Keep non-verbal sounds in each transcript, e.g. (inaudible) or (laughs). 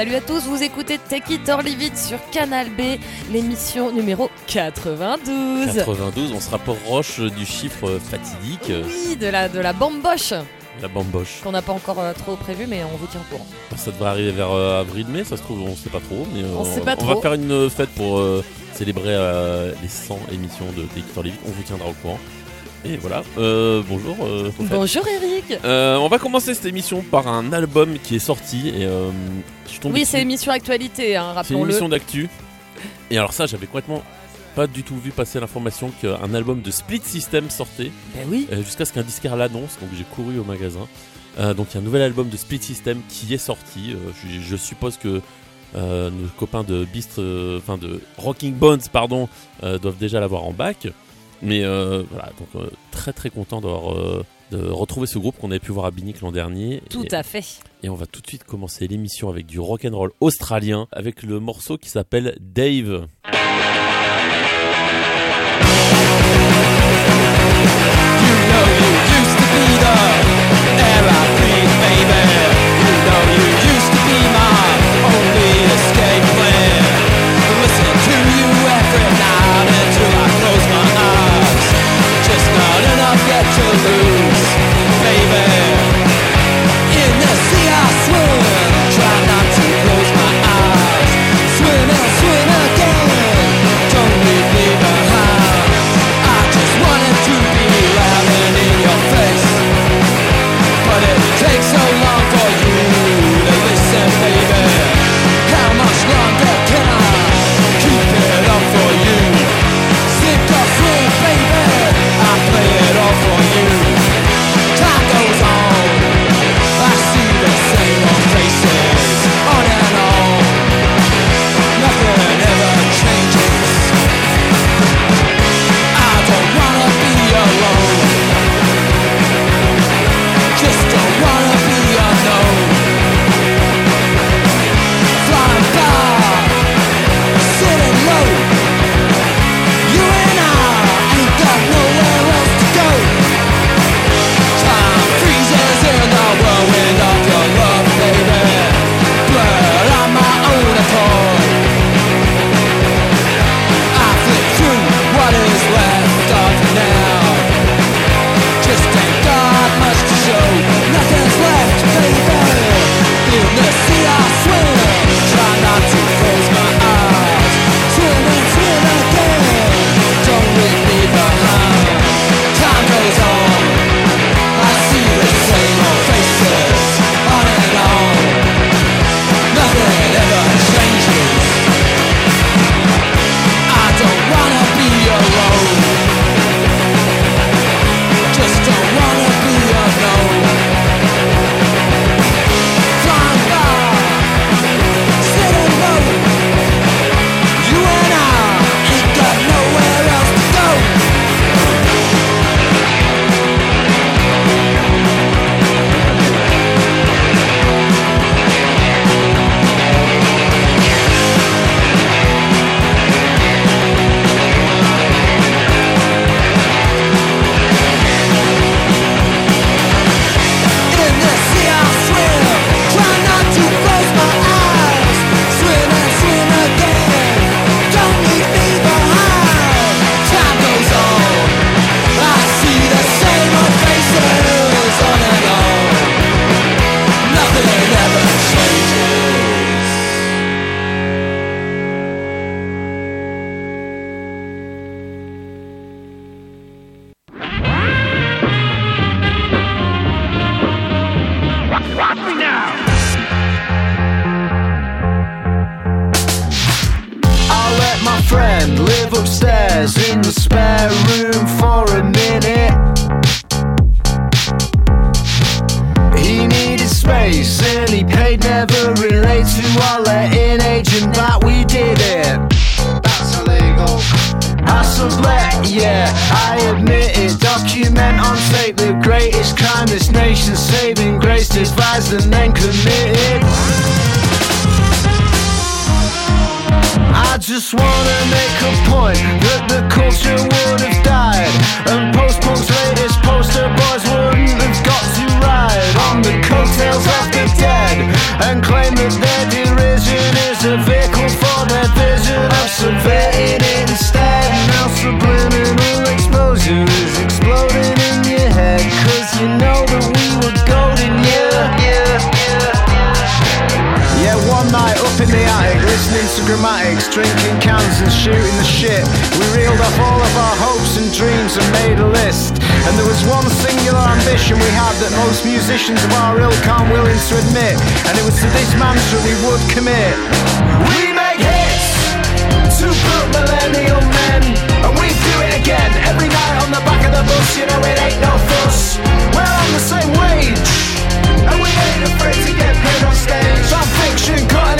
Salut à tous, vous écoutez Take It or Leave It sur Canal B, l'émission numéro 92. 92, on se rapproche du chiffre fatidique. Oui, de la, de la bamboche. La bamboche. Qu'on n'a pas encore euh, trop prévu, mais on vous tient au courant. Ça devrait arriver vers euh, avril-mai, ça se trouve, on sait pas trop. Mais, On euh, sait pas on trop. va faire une fête pour célébrer les 100 émissions de Take It or Leave It. On vous tiendra au courant. Et voilà, Euh, bonjour. euh. Bonjour Eric. Euh, on va commencer cette émission par un album qui est sorti et je tombé Oui, c'est émission actualité, hein, C'est une rappelons-le. émission d'actu. Et alors ça, j'avais complètement pas du tout vu passer l'information qu'un album de Split System sortait Ben oui. jusqu'à ce qu'un disquaire l'annonce. Donc j'ai couru au magasin. Donc il y a un nouvel album de Split System qui est sorti. Je, je suppose que nos copains de Beast, enfin de Rocking Bones, pardon, doivent déjà l'avoir en bac. Mais euh, voilà, donc euh, très très content d'avoir euh, de retrouver ce groupe qu'on avait pu voir à Binic l'an dernier. Tout Et- à fait. et on va tout de suite commencer l'émission avec du rock and roll australien avec le morceau qui s'appelle Dave. Drinks, drinking cans and shooting the shit. We reeled off all of our hopes and dreams and made a list. And there was one singular ambition we had that most musicians of our ilk aren't willing to admit. And it was to this mantra we would commit. We make hits to put millennial men. And we do it again every night on the back of the bus. You know it ain't no fuss. We're on the same wage. And we ain't afraid to get paid on stage action, caught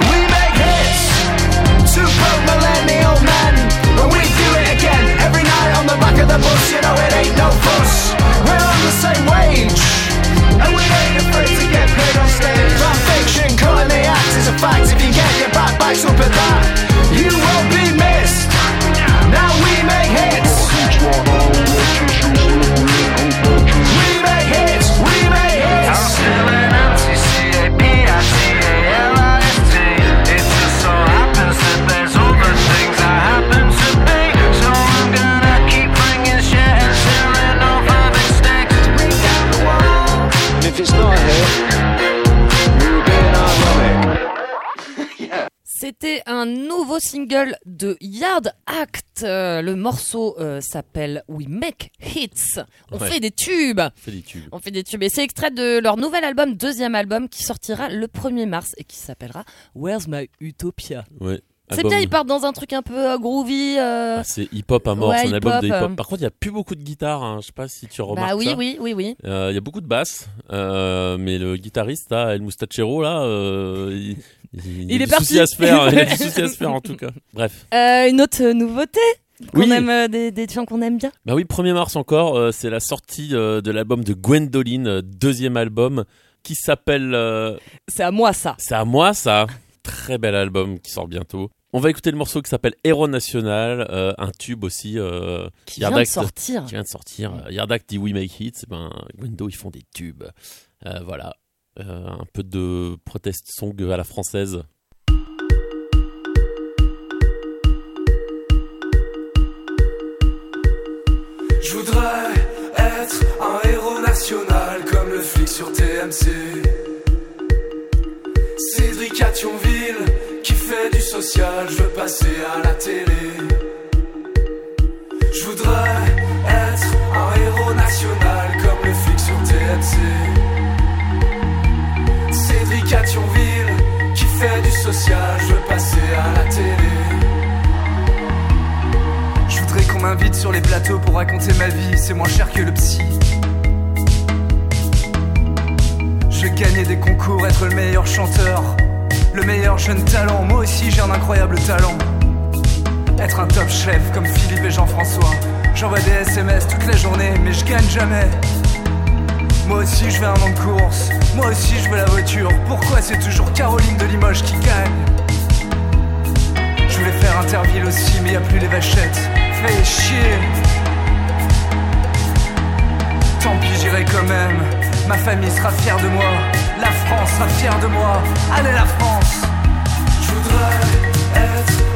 The bus. You know it ain't no fuss. We're on the same wage. And we ain't afraid to get paid on stage. Fan fiction, cutting the act is a fact. If you get your back backs up at that, you won't be missed. C'était un nouveau single de Yard Act. Euh, le morceau euh, s'appelle We Make Hits. On Ouais. fait des tubes. Fait des tubes. On fait des tubes. Et c'est extrait de leur nouvel album, deuxième album, qui sortira le 1er mars et qui s'appellera Where's My Utopia? Ouais. C'est bien, ils partent dans un truc un peu euh, groovy. euh, Ah, c'est hip-hop à mort, Ouais, c'est un album de hip-hop, euh. Par contre, il n'y a plus beaucoup de guitare, hein. je sais pas si tu remarques Bah oui, ça. oui, oui, oui. Euh, Il y a beaucoup de basses, euh, mais le guitariste, là, El Mustachero, là, euh, il, il, Il a est du parti. à se faire. il a du (laughs) souci à se faire, en tout cas. Bref. Une autre nouveauté qu'on Oui. aime, euh, des, des gens qu'on aime bien. Bah oui, 1er mars encore, euh, c'est la sortie euh, de l'album de Gwendoline, deuxième album, qui s'appelle C'est à moi ça. C'est à moi, ça. Très bel album qui sort bientôt. On va écouter le morceau qui s'appelle Héros National, euh, un tube aussi euh, Qui vient de sortir. qui vient de sortir. Euh, Yardak dit We Make Hits, ben, Gwendo ils font des tubes. Euh, voilà, Euh, un peu de protest song à la française. Je voudrais être un héros national comme le flic sur TMC. Cédric qui je veux passer à la télé. Je voudrais être un héros national comme le flic sur TMC. Cédric à Thionville qui fait du social, je veux passer à la télé. Je voudrais qu'on m'invite sur les plateaux pour raconter ma vie, c'est moins cher que le psy. Je vais gagner des concours, être le meilleur chanteur, le meilleur jeune talent. Moi aussi j'ai un incroyable talent. Être un top chef comme Philippe et Jean-François. J'envoie des SMS toute la journée, mais je gagne jamais. Moi aussi je veux un nom de course, moi aussi je veux la voiture. Pourquoi c'est toujours Caroline de Limoges qui gagne? Je voulais faire Interville aussi, mais y a plus les vachettes. Fait chier. Tant pis, j'irai quand même. Ma famille sera fière de moi. La France sera fière de moi. Allez, la France! Je voudrais être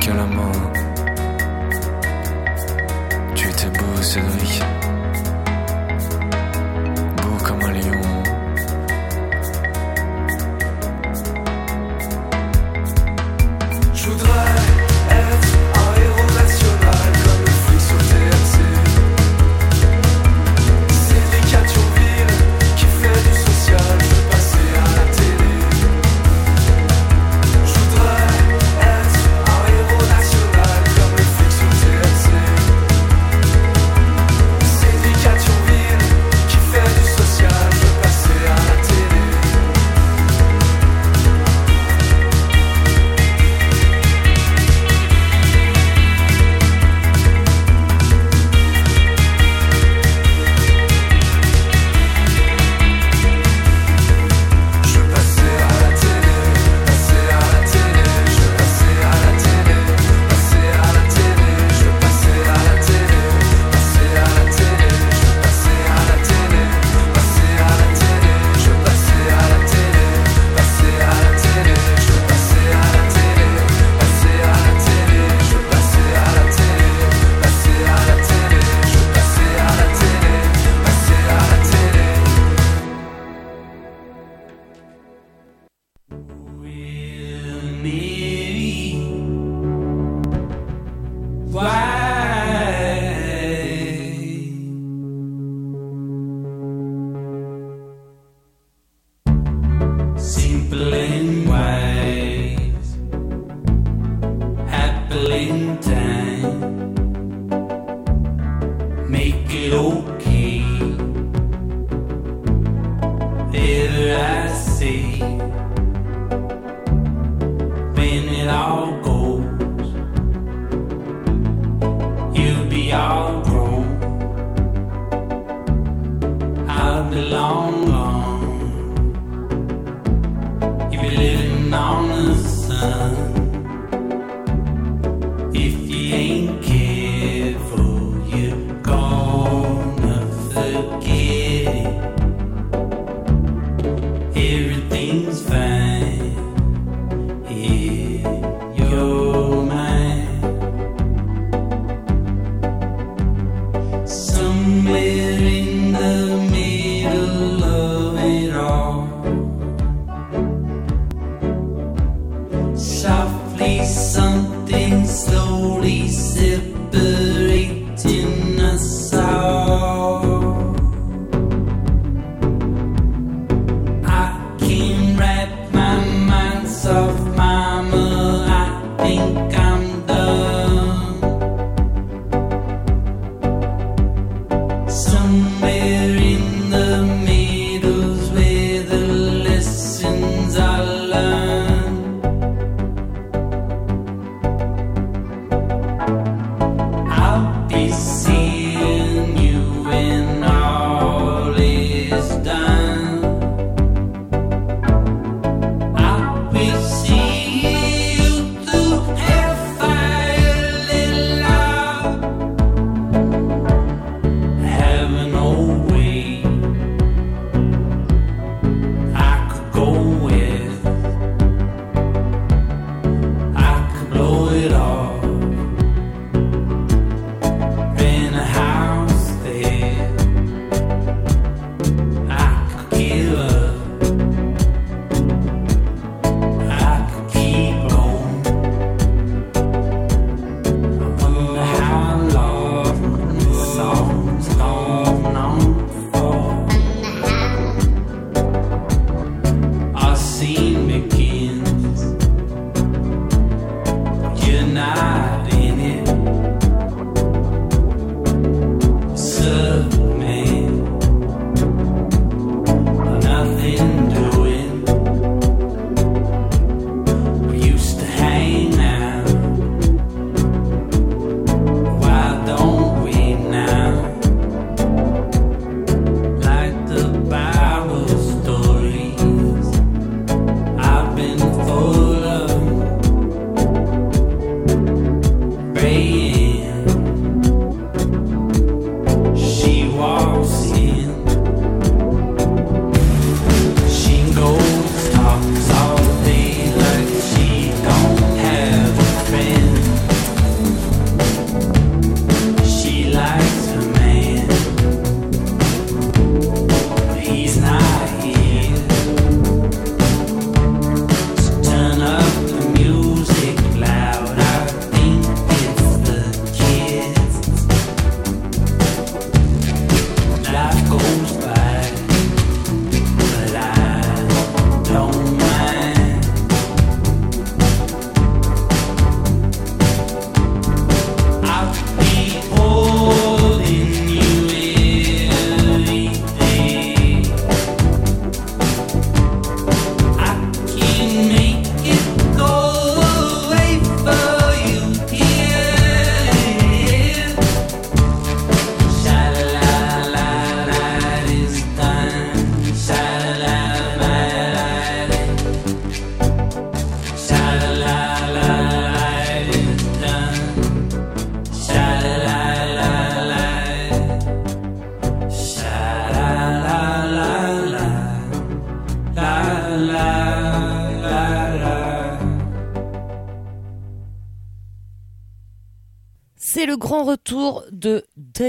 que la mort. Tu étais beau, Cédric. Beau comme un lion. make it okay.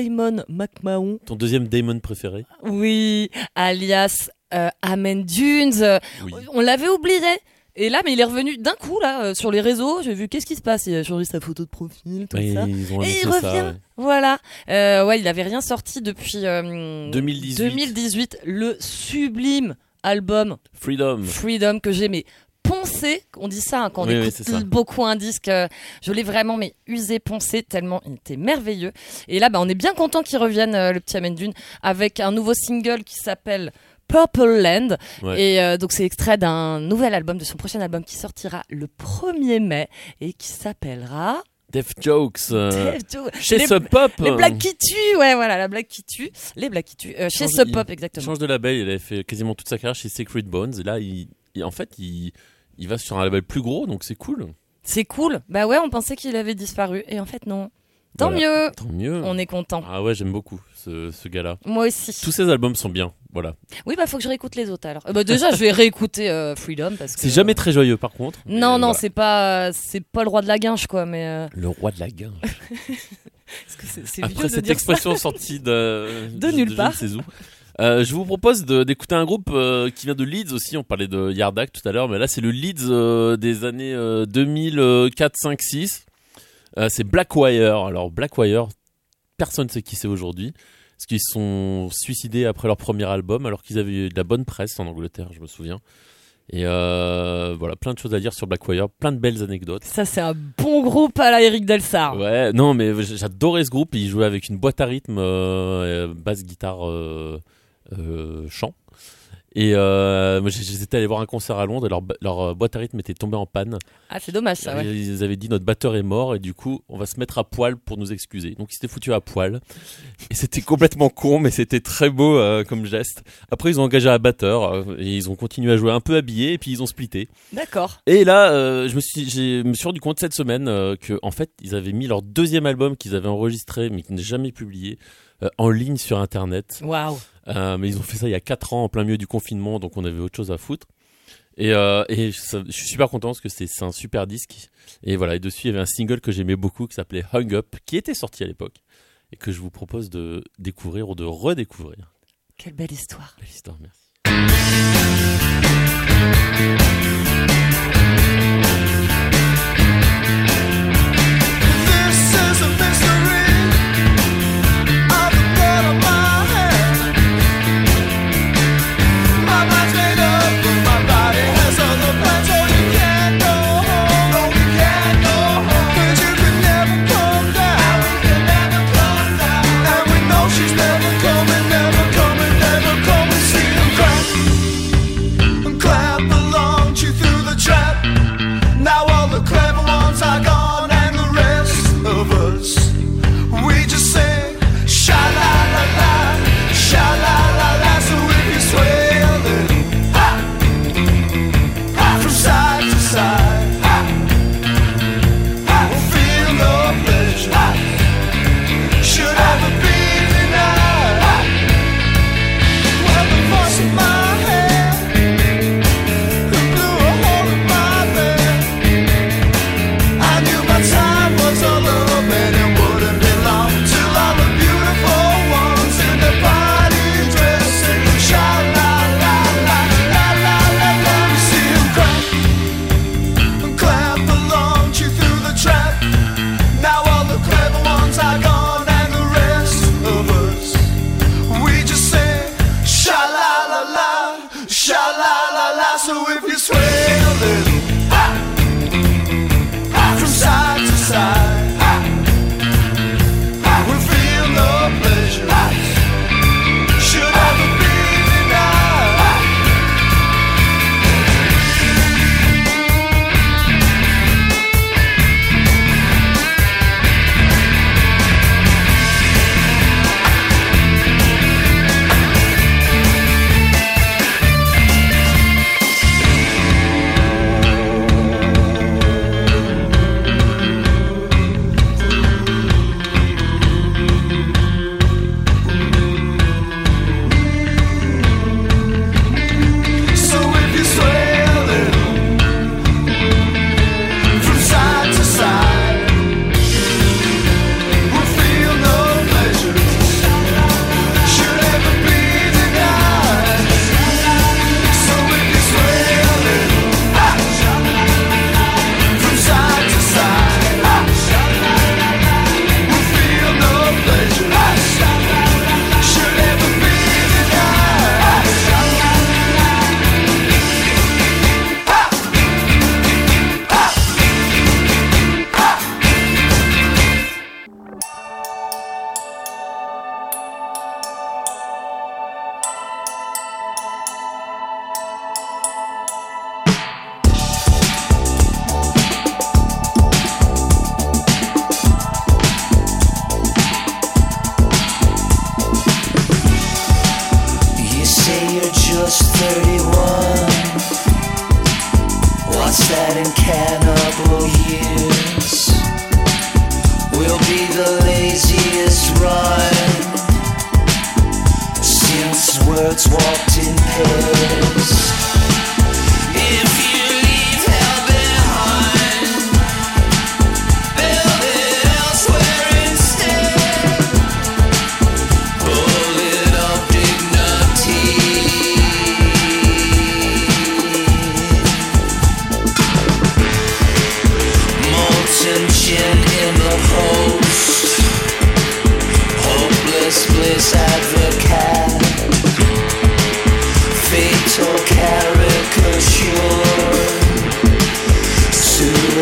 Damon McMahon. Ton deuxième Damon préféré Oui, alias euh, Amen Dunes. Oui. On l'avait oublié. Et là, mais il est revenu d'un coup là euh, sur les réseaux. J'ai vu qu'est-ce qui se passe? Il a changé sa photo de profil, tout Oui, ça. Et il revient. ça. ouais. Voilà. Euh, ouais, il avait rien sorti depuis euh, 2018. 2018, Le sublime album Freedom. Freedom que j'ai mais poncé. On dit ça hein, quand on Oui, écoute beaucoup un disque. euh, je l'ai vraiment mais usé, poncé tellement il était merveilleux. Et là, bah, on est bien content qu'il revienne euh, le petit Amen Dune avec un nouveau single qui s'appelle Purple Land. Ouais. Et euh, donc c'est extrait d'un nouvel album, de son prochain album qui sortira le 1er mai et qui s'appellera Def Jokes. euh, chez les, Sub Pop. les blagues qui tuent, ouais voilà, la blague qui tue, les blagues qui tuent, euh, chez Sub il- Pop Il exactement. change de label. Il avait fait quasiment toute sa carrière chez Sacred Bones. Et là, il, il- en fait, il, il va sur un label plus gros, donc c'est cool. C'est cool. Bah ouais, on pensait qu'il avait disparu et en fait non. Tant Voilà. mieux. Tant mieux. On est content. Ah ouais, j'aime beaucoup ce, ce gars-là. Moi aussi. Tous ses albums sont bien. Voilà. Oui, bah faut que je réécoute les autres alors. Euh, bah, déjà, je vais réécouter euh, Freedom parce que. C'est jamais très joyeux, par contre. Non, non, voilà. c'est pas, c'est pas le roi de la guinche quoi, mais. euh, Le roi de la guinche. (laughs) parce que c'est, Après vieux de cette dire expression sortie de, De je- nulle je part. ne sais où. Euh, je vous propose d'écouter un groupe euh, qui vient de Leeds aussi. On parlait de Yardak tout à l'heure, mais là c'est le Leeds euh, des années euh, 2004, 5, 6. Euh, c'est Blackwire. Alors Blackwire, personne ne sait qui c'est aujourd'hui. Parce qu'ils se sont suicidés après leur premier album, alors qu'ils avaient eu de la bonne presse en Angleterre, je me souviens. Et euh, voilà, plein de choses à dire sur Blackwire, plein de belles anecdotes. Ça, c'est un bon groupe à la Eric Delsar. Ouais, non, mais j'adorais ce groupe. Ils jouaient avec une boîte à rythme, euh, basse, guitare, euh, chant. Et euh, j'étais allé voir un concert à Londres et leur, leur euh, boîte à rythme était tombée en panne. Ah, c'est dommage ça, ouais. Ils avaient dit notre batteur est mort et du coup on va se mettre à poil pour nous excuser. Donc ils s'étaient foutus à poil et c'était complètement con mais c'était très beau euh, comme geste. Après ils ont engagé un batteur euh, et ils ont continué à jouer un peu habillés et puis ils ont splitté. D'accord. Et là, euh, je me suis, j'ai- me suis rendu compte cette semaine euh, que en fait, ils avaient mis leur deuxième album qu'ils avaient enregistré mais qui n'est jamais publié euh, en ligne sur Internet. Waouh. Euh, mais ils ont fait ça il y a 4 ans en plein milieu du confinement, donc on avait autre chose à foutre. Et, euh, et ça- je suis super content parce que c'est c'est un super disque. Et voilà, et dessus il y avait un single que j'aimais beaucoup qui s'appelait Hung Up, qui était sorti à l'époque et que je vous propose de découvrir ou de redécouvrir. Quelle belle histoire. Belle histoire, merci.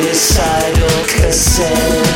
Suicidal cassette.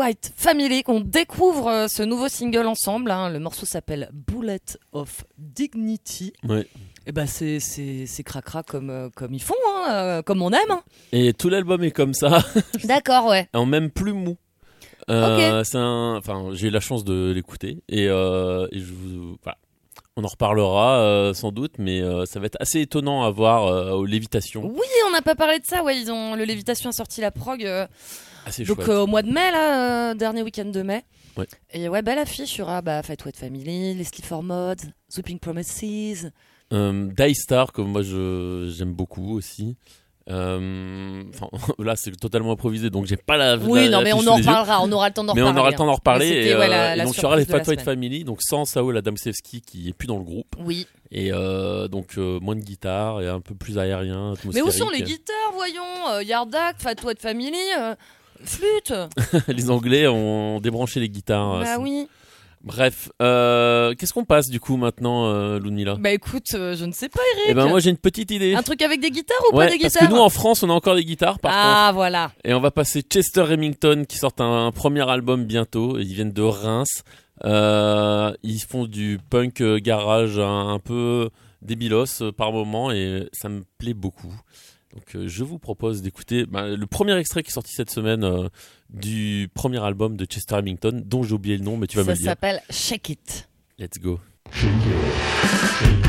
White Family qu'on découvre euh, ce nouveau single ensemble. hein. Le morceau s'appelle Bullet of Dignity. Ouais. Et ben c'est c'est c'est cracra comme euh, comme ils font, hein, euh, comme on aime. hein. Et tout l'album est comme ça, (laughs) D'accord, ouais. en même plus mou. Euh, un- enfin, j'ai eu la chance de l'écouter et, euh, et je vous, voilà. on en reparlera euh, sans doute, mais euh, ça va être assez étonnant à voir euh, aux lévitations. Oui, on n'a pas parlé de ça. Ouais, ils ont le Lévitation a sorti la prog. Assez donc euh, au mois de mai là, euh, dernier week-end de mai. Ouais. Et ouais, belle affiche. Il y aura bah, Fat White Family, Leslie for Mods, The Pink Promises. Euh, Die Star, que moi j'aime beaucoup aussi. Euh, (laughs) là, c'est totalement improvisé, donc j'ai pas la. Oui, la- non, mais on en reparlera. On aura le temps d'en Mais reparler. on aura le temps d'en reparler. Mais Et, c'était, ouais, la- et la donc, il y aura les la Fat White. Family, donc sans Saul Adamczewski qui est plus dans le groupe. Oui. Et euh, donc, euh, moins de guitare et un peu plus aérien. Mais où sont les guitares, voyons Yardak, Fat White Family, flûte. (laughs) Les Anglais ont débranché les guitares. bah C'est- oui. Bref, euh, qu'est-ce qu'on passe du coup maintenant, euh, Lunila Bah écoute, euh, je ne sais pas, Eric. Eh ben moi j'ai une petite idée. Un truc avec des guitares ou Ouais, pas des parce guitares? que nous en France on a encore des guitares par contre. Ah voilà. Et on va passer Chester Remington qui sort un, un premier album bientôt. Ils viennent de Reims. Euh, ils font du punk euh, garage un, un peu débilos euh, par moment et ça me plaît beaucoup. Donc euh, je vous propose d'écouter bah, le premier extrait qui est sorti cette semaine euh, du premier album de Chester Remington dont j'ai oublié le nom mais tu vas me Ça le dire. s'appelle Shake It. Let's go. Shake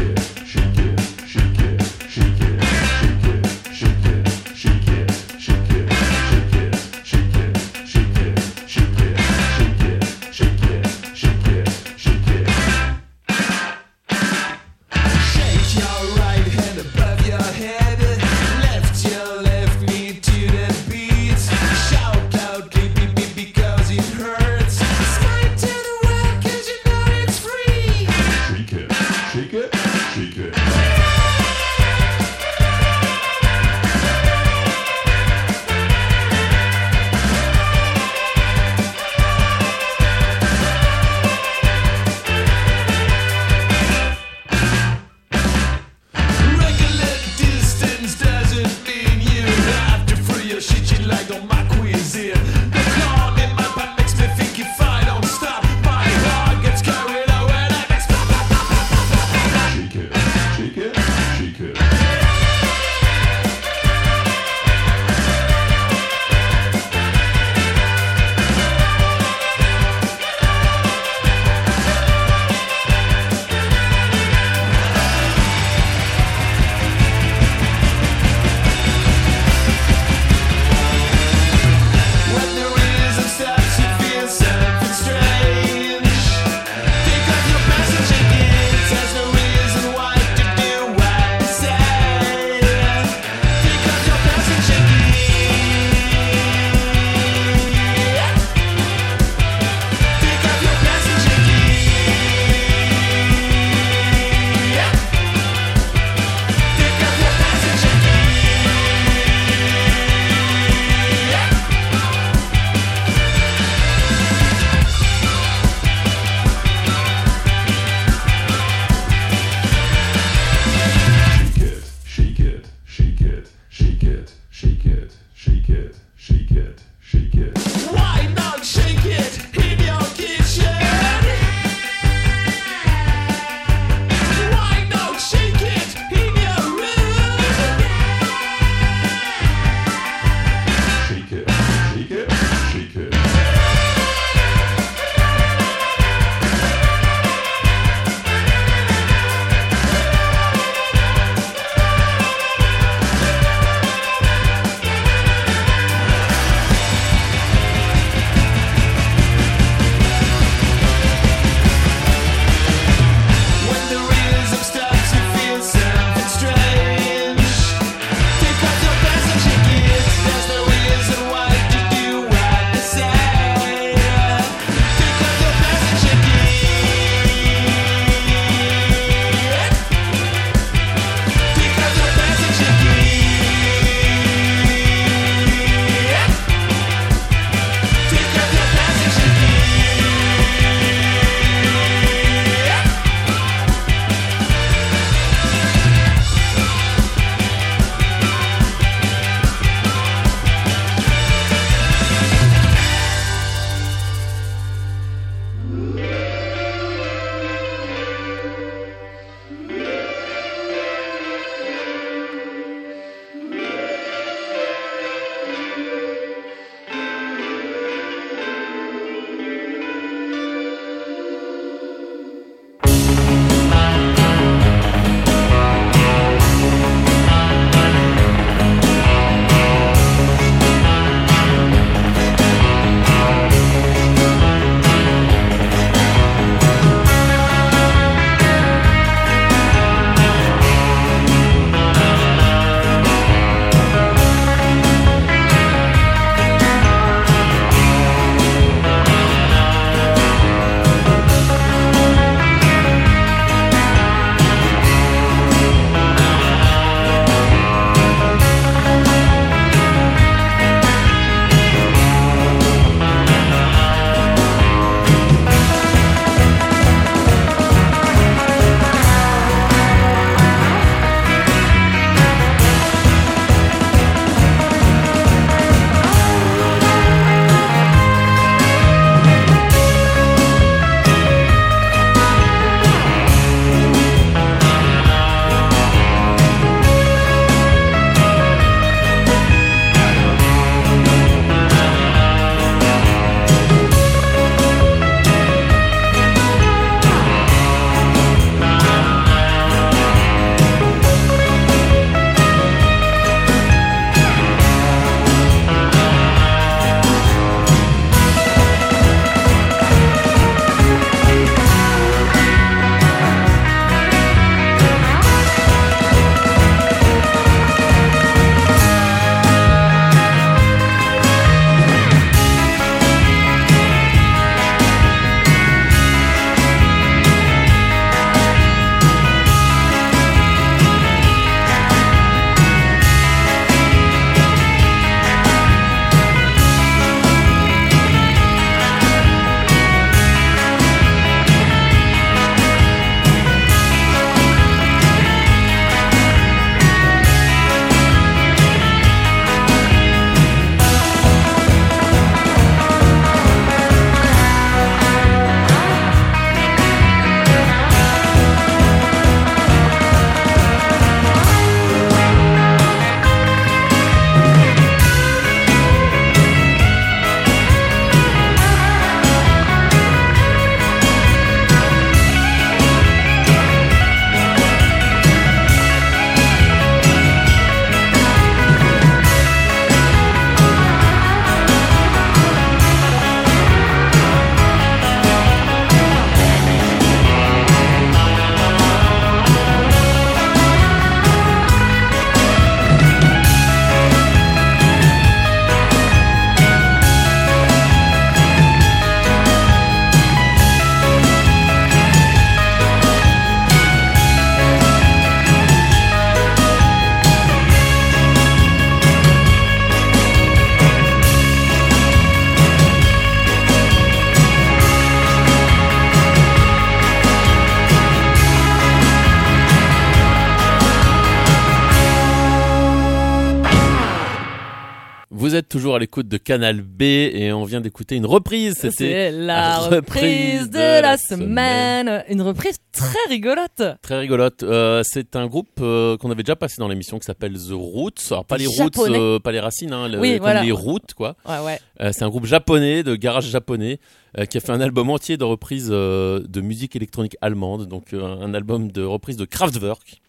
l'écoute de Canal B et on vient d'écouter une reprise. C'était la reprise de la semaine. Une reprise très rigolote. Très rigolote. Euh, c'est un groupe euh, qu'on avait déjà passé dans l'émission qui s'appelle The Roots. Alors pas les roots, euh, pas les racines, hein, le- Oui, comme voilà. les routes quoi. Ouais, ouais. C'est un groupe japonais de garage japonais qui a fait un album entier de reprises de musique électronique allemande. Donc un album de reprise de Kraftwerk.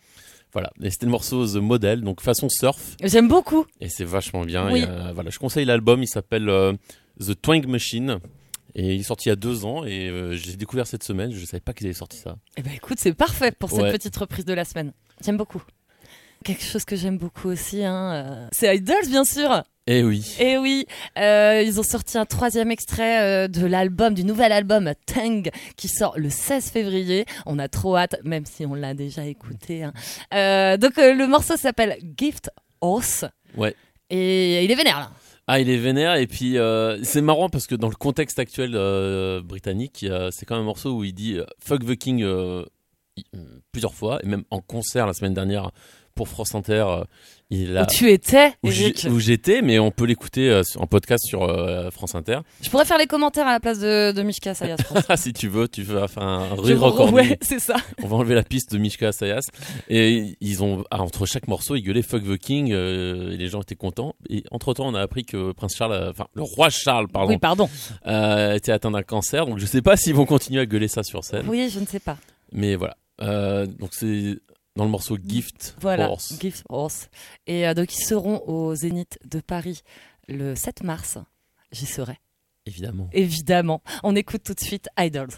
Voilà, et c'était le morceau The Model, donc façon surf, J'aime beaucoup. et c'est vachement bien. Oui. Et, euh, voilà, je conseille l'album, il s'appelle euh, The Twang Machine, et il est sorti il y a deux ans, et euh, j'ai découvert cette semaine, je savais pas qu'ils avaient sorti ça. Eh ben écoute, c'est parfait pour cette Ouais. petite reprise de la semaine. J'aime beaucoup. Quelque chose que j'aime beaucoup aussi, hein, c'est Idols bien sûr. Eh oui. Et oui, euh, ils ont sorti un troisième extrait euh, de l'album, du nouvel album Tang, qui sort le 16 février. On a trop hâte, même si on l'a déjà écouté. hein. Euh, donc le morceau s'appelle Gift Horse. Ouais. Et il est vénère là. Ah, il est vénère, et puis c'est marrant parce que dans le contexte actuel britannique, c'est quand même un morceau où il dit Fuck the King plusieurs fois, et même en concert la semaine dernière pour France Inter, il a. Où tu étais, Où j'ai- Eric. où j'étais, mais on peut l'écouter euh, en podcast sur euh, France Inter. Je pourrais faire les commentaires à la place de, de Mishka Sayas. (laughs) si tu veux, tu veux faire un re-recording. Ouais, (laughs) c'est ça. On va enlever la piste de Mishka Sayas. Et ils ont, ah, entre chaque morceau, ils gueulaient Fuck the King. euh, et les gens étaient contents. Et entre temps, on a appris que Prince Charles, enfin, le roi Charles, pardon, Oui, pardon. était atteint d'un cancer. Donc je sais pas s'ils vont continuer à gueuler ça sur scène. Oui, je ne sais pas. Mais voilà. Donc c'est dans le morceau Gift Voilà, Horse. Gift Horse. Et euh, donc ils seront au Zénith de Paris le 7 mars. J'y serai, Évidemment. évidemment. On écoute tout de suite Idols.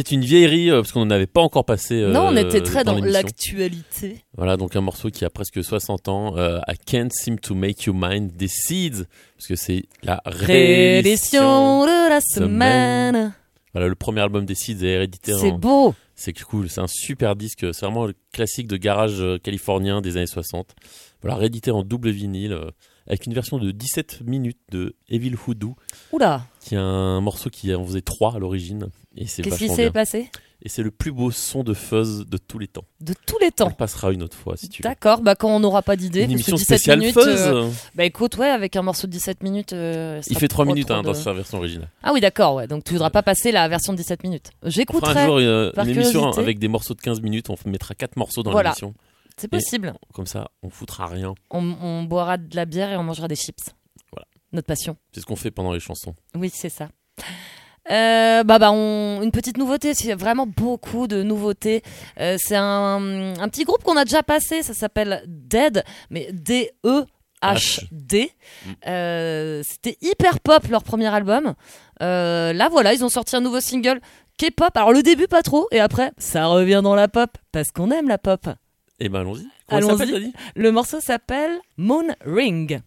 C'était une vieillerie euh, parce qu'on n'avait pas encore passé. euh, non, on était très dans, l'émission. l'actualité. Voilà, donc un morceau qui a presque 60 ans. euh, I Can't Seem to Make You Mind des Seeds, parce que c'est la réédition. Réédition de la semaine. semaine. Voilà, le premier album des Seeds est réédité C'est en. beau. C'est cool, c'est un super disque. C'est vraiment le classique de garage euh, californien des années 60. Voilà, réédité en double vinyle, euh, avec une version de 17 minutes de Evil Hoodoo, Oula, qui est un morceau qui en faisait 3 à l'origine. Qu'est-ce qui s'est passé? Et c'est le plus beau son de fuzz de tous les temps. De tous les On temps. le passera une autre fois si tu veux. D'accord, bah quand on n'aura pas d'idée. Une émission 17 spéciale minutes, fuzz. euh, Bah écoute, ouais, avec un morceau de 17 minutes. euh, Il fait 3 prend minutes hein, de- dans sa version originale. Ah oui, d'accord, ouais. Donc tu voudras pas passer la version de 17 minutes. On fera un J'écouterai. jour euh, une émission avec des morceaux de 15 minutes. On mettra 4 morceaux dans Voilà. l'émission. C'est possible. Comme ça, on foutra rien. On, on boira de la bière et on mangera des chips. Voilà. Notre passion. C'est ce qu'on fait pendant les chansons. Oui, c'est ça. Euh, bah bah on... une petite nouveauté, c'est vraiment beaucoup de nouveautés. Euh, c'est un, un petit groupe qu'on a déjà passé, ça s'appelle Dead, mais D E H D. Euh, C'était hyper pop leur premier album. Euh, là voilà, ils ont sorti un nouveau single K-pop. Alors le début pas trop, et après ça revient dans la pop parce qu'on aime la pop. Et ben allons-y. Le morceau s'appelle Moon Ring.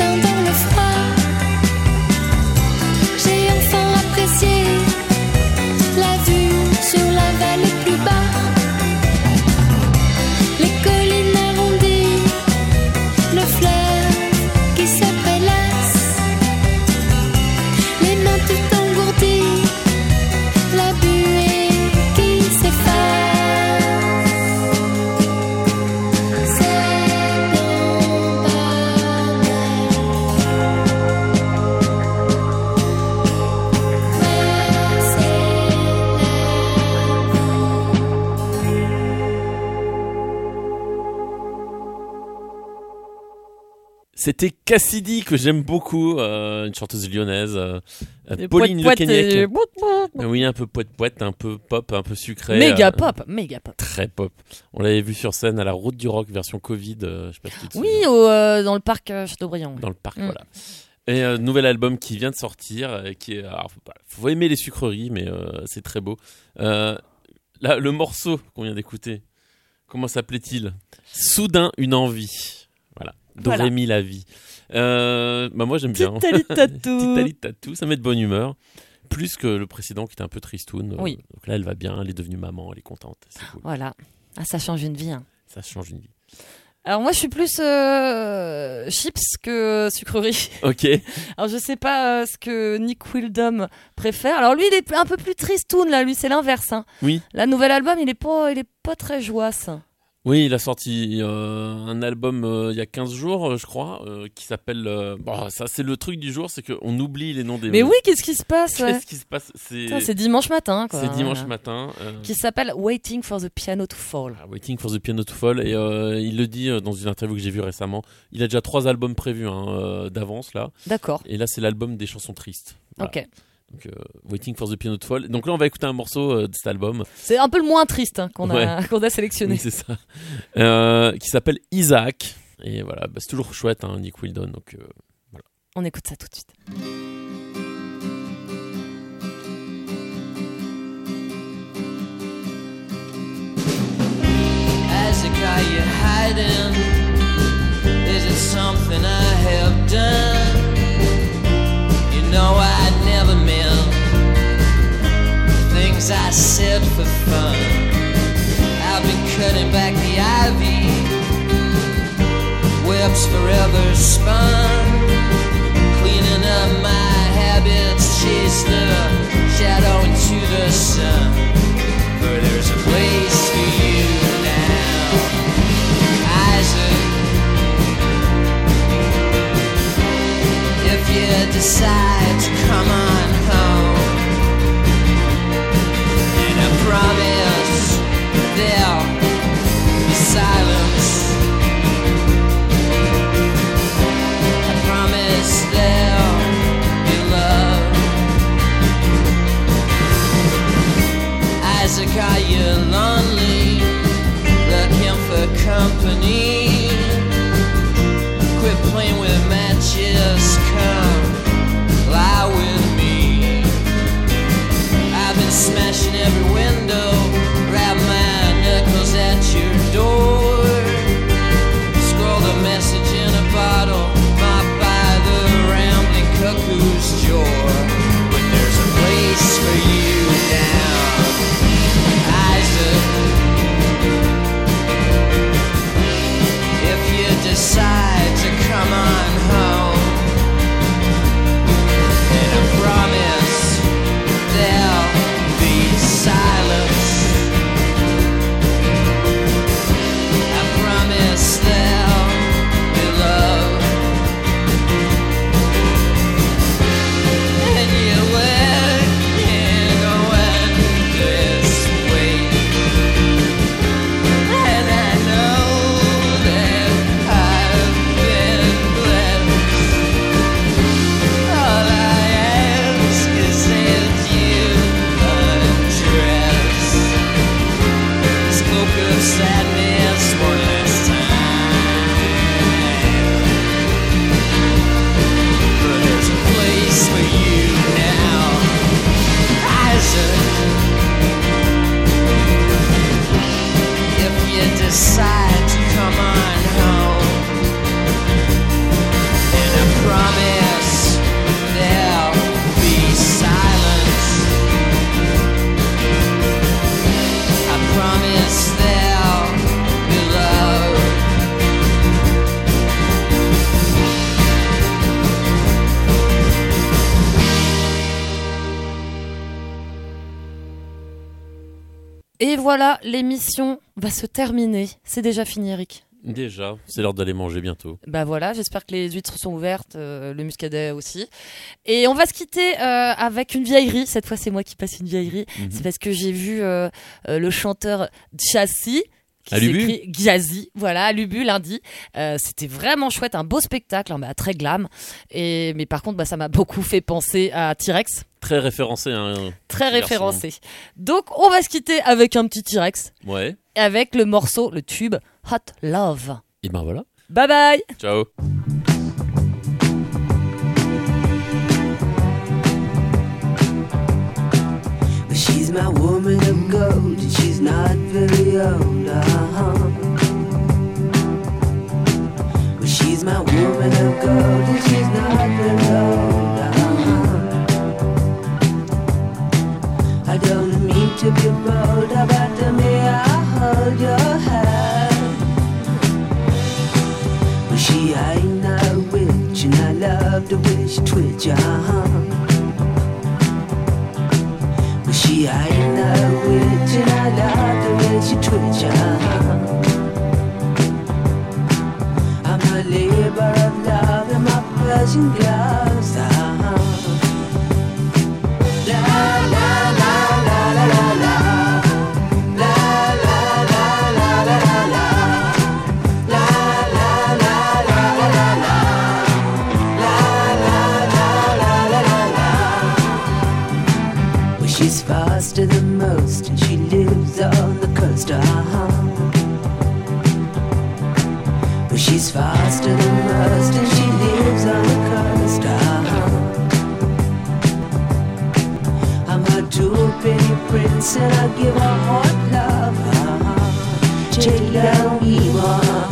想等。C'était Cassidy que j'aime beaucoup, euh, une chanteuse lyonnaise, euh, Pauline Le poète, bout. Euh, Oui, un peu poète poète, un peu pop, un peu sucré. Méga euh, pop, méga pop. Très pop. On l'avait vu sur scène à la Route du Rock version Covid. je sais pas si tu te Oui, au, dans le parc Chateaubriand. dans le parc, Mm. voilà. Et euh, nouvel album qui vient de sortir, euh, qui est, alors, faut, pas- faut aimer les sucreries, mais euh, c'est très beau. Euh, là, le morceau qu'on vient d'écouter, comment s'appelait-il? Soudain une envie. Voilà. Voilà. Dorémy la vie. Euh, bah moi j'aime bien. Titali (laughs) tatou. Ça met de bonne humeur. Plus que le précédent qui était un peu tristoun. Oui. Donc là elle va bien, elle est devenue maman, elle est contente. Cool. Voilà. Ah, ça change une vie. hein. Ça change une vie. Alors moi, je suis plus euh, chips que sucrerie. (laughs) Ok. Alors je sais pas euh, ce que Nick Wildom préfère. Alors lui, il est un peu plus tristoun là. Lui, c'est l'inverse. Hein. Oui. La nouvel album, il est pas, il est pas très joasse. Oui, il a sorti euh, un album euh, il y a 15 jours, euh, je crois, qui s'appelle. bon, ça, c'est le truc du jour, c'est qu'on oublie les noms des. Mais oui, qu'est-ce qui se passe ouais? Qu'est-ce qui se passe? C'est dimanche matin. quoi. c'est dimanche Voilà. matin. Qui s'appelle Waiting for the Piano to Fall. ah, Waiting for the Piano to Fall. Et il le dit dans une interview que j'ai vue récemment. Il a déjà trois albums prévus hein, d'avance, là. D'accord. Et là, c'est l'album des chansons tristes. Voilà. Ok. Donc, euh, Waiting for the Piano to Fall. Donc là, on va écouter un morceau euh, de cet album. C'est un peu le moins triste hein, qu'on a, (laughs) sélectionné. Oui, c'est ça. Euh, qui s'appelle Isaac. Et voilà, bah, c'est toujours chouette, hein, Nick Wildon. Donc. euh, On écoute ça tout de suite. Hezekiah, you hiding? Is it something I have done? Know I never meant the things I said for fun. I've been cutting back the ivy, webs forever spun, cleaning up my habits, chase the shadow into the sun. For there's a place for you you decide to come on home, and I promise there'll be silence. I promise there'll be love. Isaac, are you lonely? Looking for company? smash in every window. Voilà, l'émission va se terminer. C'est déjà fini, Eric. Déjà, c'est l'heure d'aller manger bientôt. Bah voilà, j'espère que les huîtres sont ouvertes, euh, le muscadet aussi. Et on va se quitter euh, avec une vieillerie. Cette fois, c'est moi qui passe une vieillerie. Mhm. C'est parce que j'ai vu euh, euh, le chanteur Chassis qui À Lubu s'écrit Ghazi, voilà, à Lubu lundi. Euh, C'était vraiment chouette, un beau spectacle, hein, bah, très glam. Et mais par contre, bah, ça m'a beaucoup fait penser à T-Rex, Très référencé. Hein. très Garçon. référencé. Donc on va se quitter avec un petit T-Rex, Ouais. avec le morceau, le tube Hot Love. Et ben voilà. Bye bye. Ciao. But she's my woman of gold, and she's not very old. Uh-huh. But she's my woman of gold, and she's not very old. Uh-huh. I don't mean to be bold, but to me I hold your hand. But she ain't no witch, and I love way she twitch. Uh-huh. But she ain't no love the way she twitch uh-huh. I'm a labor of love in my Persian gloves prince, and I give her hot love. Uh-huh. Take down Eva. But